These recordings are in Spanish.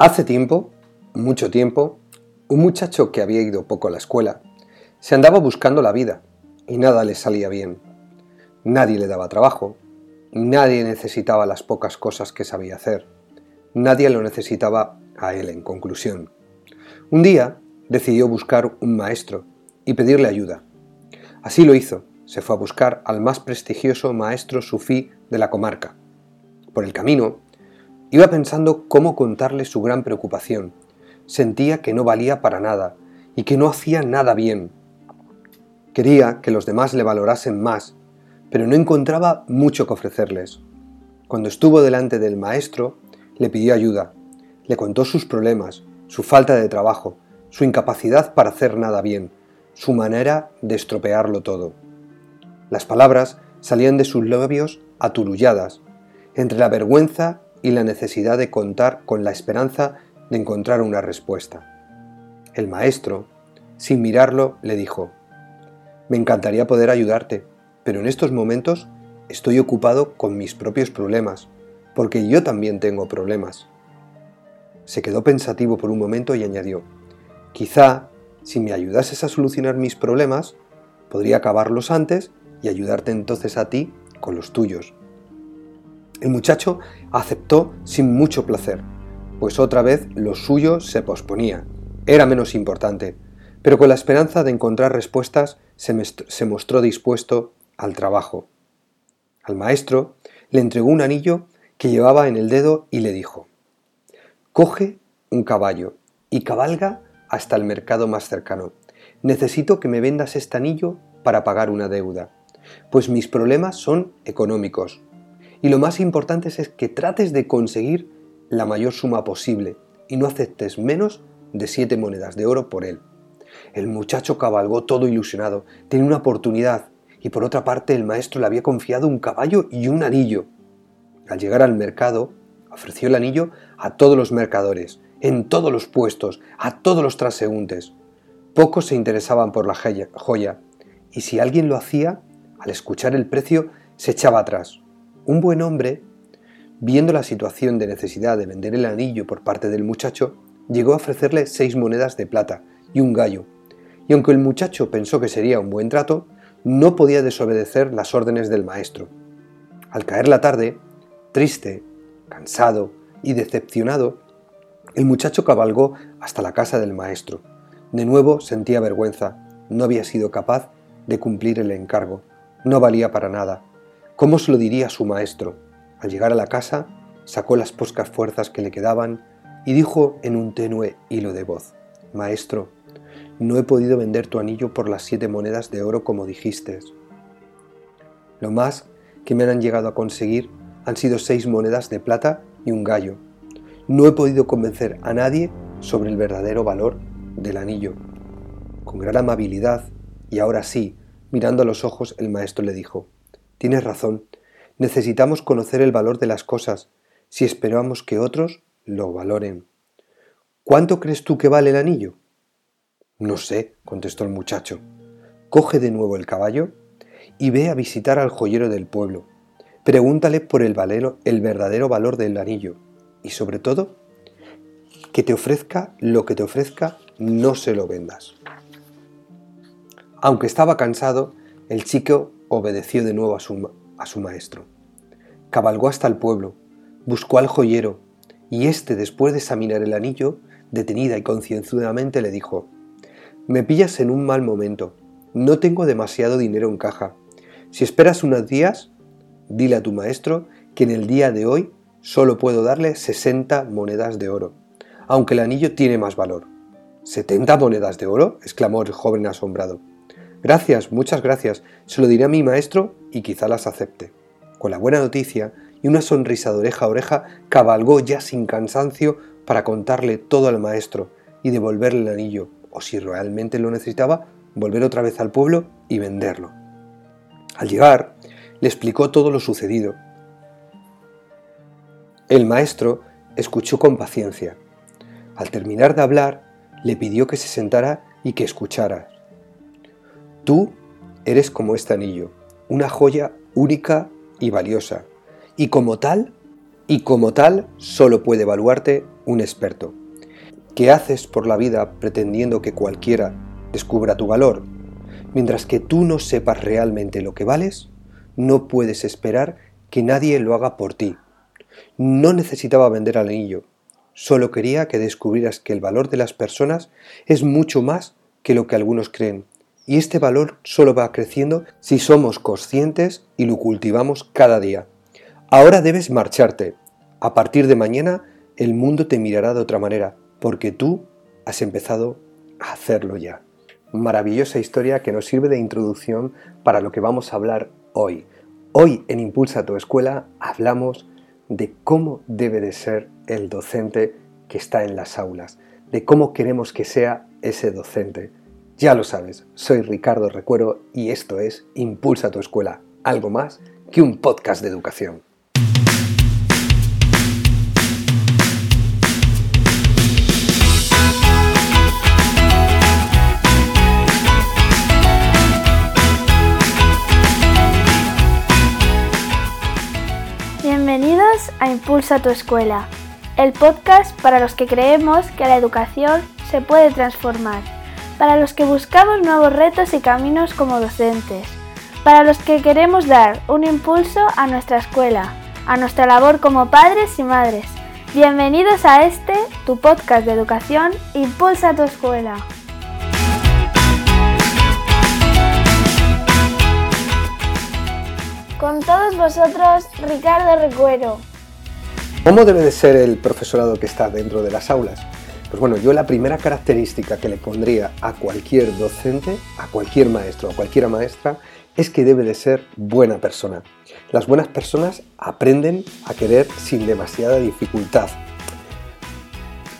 Hace tiempo, mucho tiempo, un muchacho que había ido poco a la escuela se andaba buscando la vida y nada le salía bien. Nadie le daba trabajo, nadie necesitaba las pocas cosas que sabía hacer, nadie lo necesitaba a él en conclusión. Un día decidió buscar un maestro y pedirle ayuda. Así lo hizo, se fue a buscar al más prestigioso maestro sufí de la comarca. Por el camino, iba pensando cómo contarle su gran preocupación. Sentía que no valía para nada y que no hacía nada bien. Quería que los demás le valorasen más, pero no encontraba mucho que ofrecerles. Cuando estuvo delante del maestro, le pidió ayuda. Le contó sus problemas, su falta de trabajo, su incapacidad para hacer nada bien, su manera de estropearlo todo. Las palabras salían de sus labios aturulladas, entre la vergüenza y la necesidad de contar con la esperanza de encontrar una respuesta. El maestro, sin mirarlo, le dijo, Me encantaría poder ayudarte, pero en estos momentos estoy ocupado con mis propios problemas, porque yo también tengo problemas. Se quedó pensativo por un momento y añadió, Quizá, si me ayudases a solucionar mis problemas, podría acabarlos antes y ayudarte entonces a ti con los tuyos. El muchacho aceptó sin mucho placer, pues otra vez lo suyo se posponía, era menos importante, pero con la esperanza de encontrar respuestas se, mostró dispuesto al trabajo. Al maestro le entregó un anillo que llevaba en el dedo y le dijo, Coge un caballo y cabalga hasta el mercado más cercano. Necesito que me vendas este anillo para pagar una deuda pues mis problemas son económicos. Y lo más importante es que trates de conseguir la mayor suma posible y no aceptes menos de siete monedas de oro por él. El muchacho cabalgó todo ilusionado, tenía una oportunidad y por otra parte el maestro le había confiado un caballo y un anillo. Al llegar al mercado, ofreció el anillo a todos los mercadores, en todos los puestos, a todos los transeúntes. Pocos se interesaban por la joya, y si alguien lo hacía, al escuchar el precio, se echaba atrás. Un buen hombre, viendo la situación de necesidad de vender el anillo por parte del muchacho, llegó a ofrecerle seis monedas de plata y un gallo, y aunque el muchacho pensó que sería un buen trato, no podía desobedecer las órdenes del maestro. Al caer la tarde, triste, cansado y decepcionado, el muchacho cabalgó hasta la casa del maestro. De nuevo sentía vergüenza, no había sido capaz de cumplir el encargo no valía para nada. ¿Cómo se lo diría a su maestro? Al llegar a la casa, sacó las poscas fuerzas que le quedaban y dijo en un tenue hilo de voz, Maestro, no he podido vender tu anillo por las siete monedas de oro como dijiste. Lo más que me han llegado a conseguir han sido seis monedas de plata y un gallo. No he podido convencer a nadie sobre el verdadero valor del anillo. Con gran amabilidad, y ahora sí, Mirando a los ojos, el maestro le dijo, Tienes razón, necesitamos conocer el valor de las cosas si esperamos que otros lo valoren. ¿Cuánto crees tú que vale el anillo? No sé, contestó el muchacho. Coge de nuevo el caballo y ve a visitar al joyero del pueblo. Pregúntale por el, valero, el verdadero valor del anillo y sobre todo, que te ofrezca lo que te ofrezca, no se lo vendas. Aunque estaba cansado, el chico obedeció de nuevo a su, a su maestro. Cabalgó hasta el pueblo, buscó al joyero, y éste, después de examinar el anillo, detenida y concienzudamente le dijo, Me pillas en un mal momento, no tengo demasiado dinero en caja. Si esperas unos días, dile a tu maestro que en el día de hoy solo puedo darle 60 monedas de oro, aunque el anillo tiene más valor. ¿70 monedas de oro? exclamó el joven asombrado. Gracias, muchas gracias. Se lo diré a mi maestro y quizá las acepte. Con la buena noticia y una sonrisa de oreja a oreja, cabalgó ya sin cansancio para contarle todo al maestro y devolverle el anillo, o si realmente lo necesitaba, volver otra vez al pueblo y venderlo. Al llegar, le explicó todo lo sucedido. El maestro escuchó con paciencia. Al terminar de hablar, le pidió que se sentara y que escuchara. Tú eres como este anillo, una joya única y valiosa, y como tal, y como tal, solo puede evaluarte un experto. ¿Qué haces por la vida pretendiendo que cualquiera descubra tu valor? Mientras que tú no sepas realmente lo que vales, no puedes esperar que nadie lo haga por ti. No necesitaba vender al anillo, solo quería que descubrieras que el valor de las personas es mucho más que lo que algunos creen. Y este valor solo va creciendo si somos conscientes y lo cultivamos cada día. Ahora debes marcharte. A partir de mañana el mundo te mirará de otra manera, porque tú has empezado a hacerlo ya. Maravillosa historia que nos sirve de introducción para lo que vamos a hablar hoy. Hoy en Impulsa tu escuela hablamos de cómo debe de ser el docente que está en las aulas, de cómo queremos que sea ese docente. Ya lo sabes, soy Ricardo Recuero y esto es Impulsa tu escuela, algo más que un podcast de educación. Bienvenidos a Impulsa tu escuela, el podcast para los que creemos que la educación se puede transformar para los que buscamos nuevos retos y caminos como docentes, para los que queremos dar un impulso a nuestra escuela, a nuestra labor como padres y madres. Bienvenidos a este, tu podcast de educación, Impulsa tu escuela. Con todos vosotros, Ricardo Recuero. ¿Cómo debe de ser el profesorado que está dentro de las aulas? Pues bueno, yo la primera característica que le pondría a cualquier docente, a cualquier maestro, a cualquiera maestra, es que debe de ser buena persona. Las buenas personas aprenden a querer sin demasiada dificultad.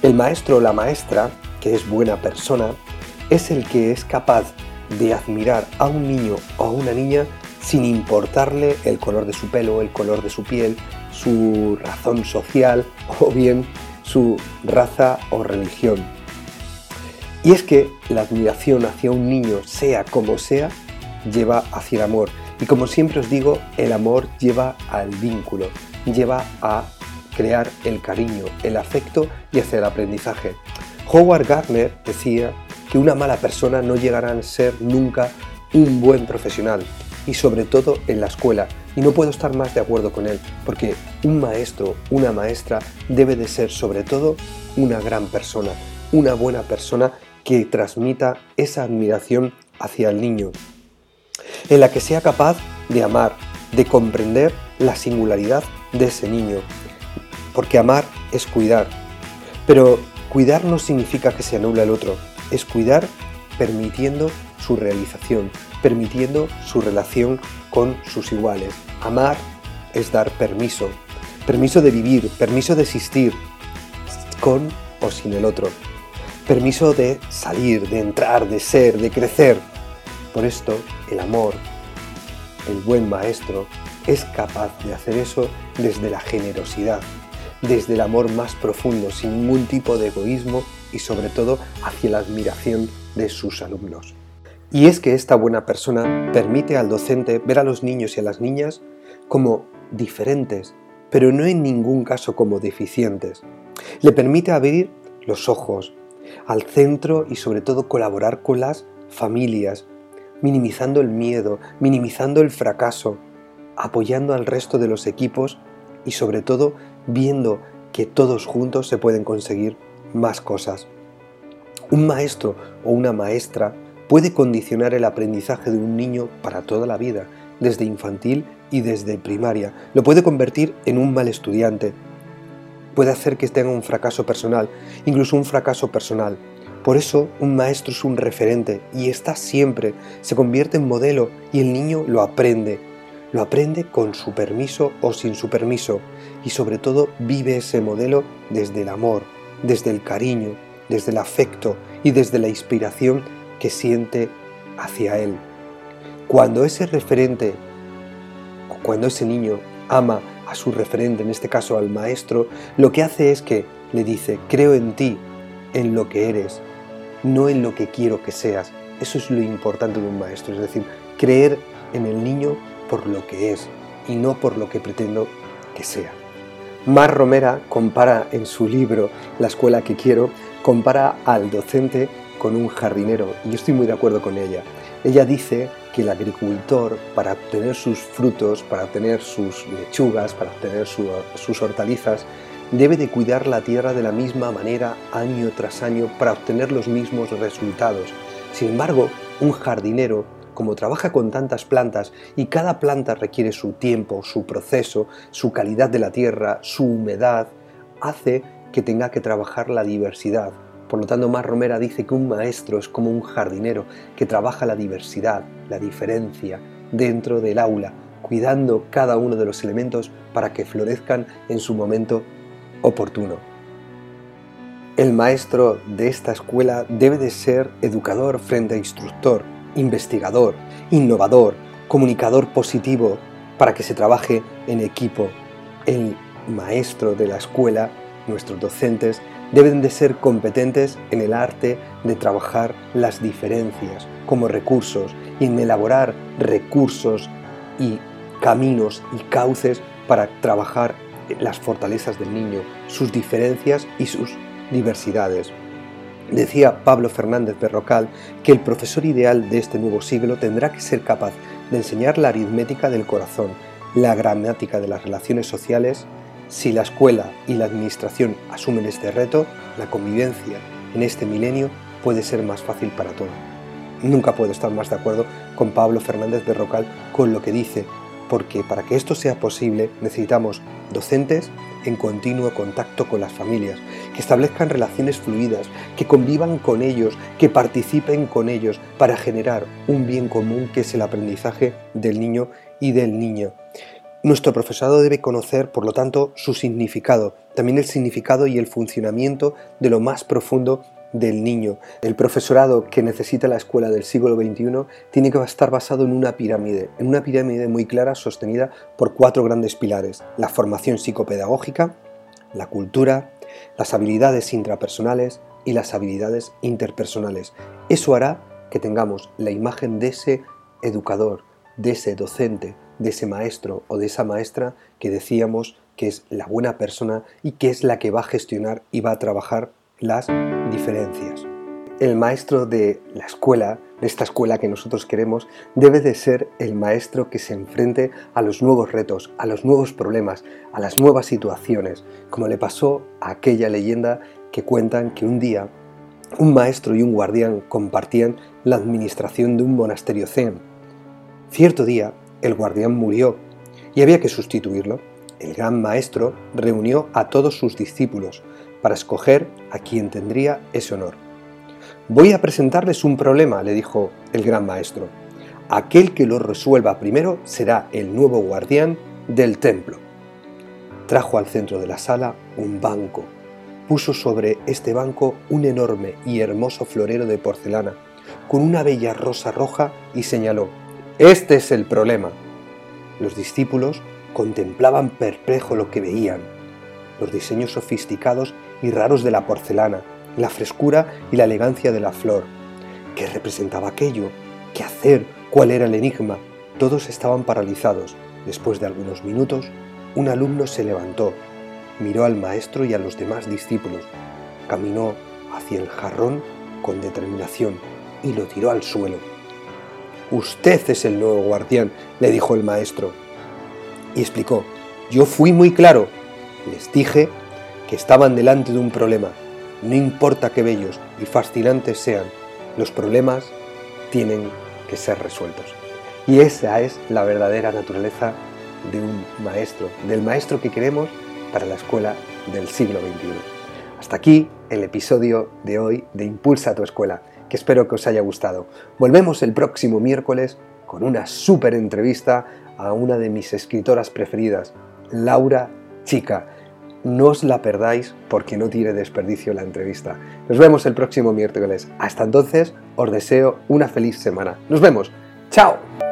El maestro o la maestra, que es buena persona, es el que es capaz de admirar a un niño o a una niña sin importarle el color de su pelo, el color de su piel, su razón social o bien su raza o religión. Y es que la admiración hacia un niño, sea como sea, lleva hacia el amor. Y como siempre os digo, el amor lleva al vínculo, lleva a crear el cariño, el afecto y hacia el aprendizaje. Howard Gardner decía que una mala persona no llegará a ser nunca un buen profesional y sobre todo en la escuela, y no puedo estar más de acuerdo con él, porque un maestro, una maestra debe de ser sobre todo una gran persona, una buena persona que transmita esa admiración hacia el niño, en la que sea capaz de amar, de comprender la singularidad de ese niño, porque amar es cuidar, pero cuidar no significa que se anula el otro, es cuidar permitiendo su realización, permitiendo su relación con sus iguales. Amar es dar permiso, permiso de vivir, permiso de existir con o sin el otro, permiso de salir, de entrar, de ser, de crecer. Por esto, el amor, el buen maestro, es capaz de hacer eso desde la generosidad, desde el amor más profundo, sin ningún tipo de egoísmo y sobre todo hacia la admiración de sus alumnos. Y es que esta buena persona permite al docente ver a los niños y a las niñas como diferentes, pero no en ningún caso como deficientes. Le permite abrir los ojos al centro y sobre todo colaborar con las familias, minimizando el miedo, minimizando el fracaso, apoyando al resto de los equipos y sobre todo viendo que todos juntos se pueden conseguir más cosas. Un maestro o una maestra puede condicionar el aprendizaje de un niño para toda la vida, desde infantil y desde primaria. Lo puede convertir en un mal estudiante. Puede hacer que tenga un fracaso personal, incluso un fracaso personal. Por eso un maestro es un referente y está siempre, se convierte en modelo y el niño lo aprende. Lo aprende con su permiso o sin su permiso y sobre todo vive ese modelo desde el amor, desde el cariño, desde el afecto y desde la inspiración que siente hacia él. Cuando ese referente o cuando ese niño ama a su referente, en este caso al maestro, lo que hace es que le dice, creo en ti, en lo que eres, no en lo que quiero que seas. Eso es lo importante de un maestro, es decir, creer en el niño por lo que es y no por lo que pretendo que sea. Mar Romera compara en su libro La escuela que quiero, compara al docente con un jardinero y yo estoy muy de acuerdo con ella. Ella dice que el agricultor, para obtener sus frutos, para obtener sus lechugas, para obtener sus hortalizas, debe de cuidar la tierra de la misma manera año tras año para obtener los mismos resultados. Sin embargo, un jardinero, como trabaja con tantas plantas y cada planta requiere su tiempo, su proceso, su calidad de la tierra, su humedad, hace que tenga que trabajar la diversidad. Por lo tanto, Mar Romera dice que un maestro es como un jardinero que trabaja la diversidad, la diferencia dentro del aula, cuidando cada uno de los elementos para que florezcan en su momento oportuno. El maestro de esta escuela debe de ser educador frente a instructor, investigador, innovador, comunicador positivo para que se trabaje en equipo. El maestro de la escuela, nuestros docentes, deben de ser competentes en el arte de trabajar las diferencias como recursos y en elaborar recursos y caminos y cauces para trabajar las fortalezas del niño, sus diferencias y sus diversidades. Decía Pablo Fernández Berrocal que el profesor ideal de este nuevo siglo tendrá que ser capaz de enseñar la aritmética del corazón, la gramática de las relaciones sociales. Si la escuela y la administración asumen este reto, la convivencia en este milenio puede ser más fácil para todos. Nunca puedo estar más de acuerdo con Pablo Fernández Berrocal con lo que dice porque para que esto sea posible necesitamos docentes en continuo contacto con las familias, que establezcan relaciones fluidas, que convivan con ellos, que participen con ellos para generar un bien común que es el aprendizaje del niño y del niño. Nuestro profesorado debe conocer, por lo tanto, su significado, también el significado y el funcionamiento de lo más profundo del niño. El profesorado que necesita la escuela del siglo XXI tiene que estar basado en una pirámide, en una pirámide muy clara sostenida por cuatro grandes pilares. La formación psicopedagógica, la cultura, las habilidades intrapersonales y las habilidades interpersonales. Eso hará que tengamos la imagen de ese educador, de ese docente, de ese maestro o de esa maestra que decíamos que es la buena persona y que es la que va a gestionar y va a trabajar las diferencias. El maestro de la escuela, de esta escuela que nosotros queremos, debe de ser el maestro que se enfrente a los nuevos retos, a los nuevos problemas, a las nuevas situaciones, como le pasó a aquella leyenda que cuentan que un día un maestro y un guardián compartían la administración de un monasterio zen. Cierto día, el guardián murió y había que sustituirlo. El gran maestro reunió a todos sus discípulos, para escoger a quien tendría ese honor. Voy a presentarles un problema, le dijo el gran maestro. Aquel que lo resuelva primero será el nuevo guardián del templo. Trajo al centro de la sala un banco. Puso sobre este banco un enorme y hermoso florero de porcelana, con una bella rosa roja y señaló, Este es el problema. Los discípulos contemplaban perplejo lo que veían, los diseños sofisticados y raros de la porcelana, la frescura y la elegancia de la flor. ¿Qué representaba aquello? ¿Qué hacer? ¿Cuál era el enigma? Todos estaban paralizados. Después de algunos minutos, un alumno se levantó, miró al maestro y a los demás discípulos, caminó hacia el jarrón con determinación y lo tiró al suelo. Usted es el nuevo guardián, le dijo el maestro. Y explicó, yo fui muy claro, les dije que estaban delante de un problema. No importa qué bellos y fascinantes sean, los problemas tienen que ser resueltos. Y esa es la verdadera naturaleza de un maestro, del maestro que queremos para la escuela del siglo XXI. Hasta aquí el episodio de hoy de Impulsa tu escuela, que espero que os haya gustado. Volvemos el próximo miércoles con una súper entrevista a una de mis escritoras preferidas, Laura Chica no os la perdáis porque no tiene desperdicio la entrevista. Nos vemos el próximo miércoles. Hasta entonces, os deseo una feliz semana. Nos vemos. ¡Chao!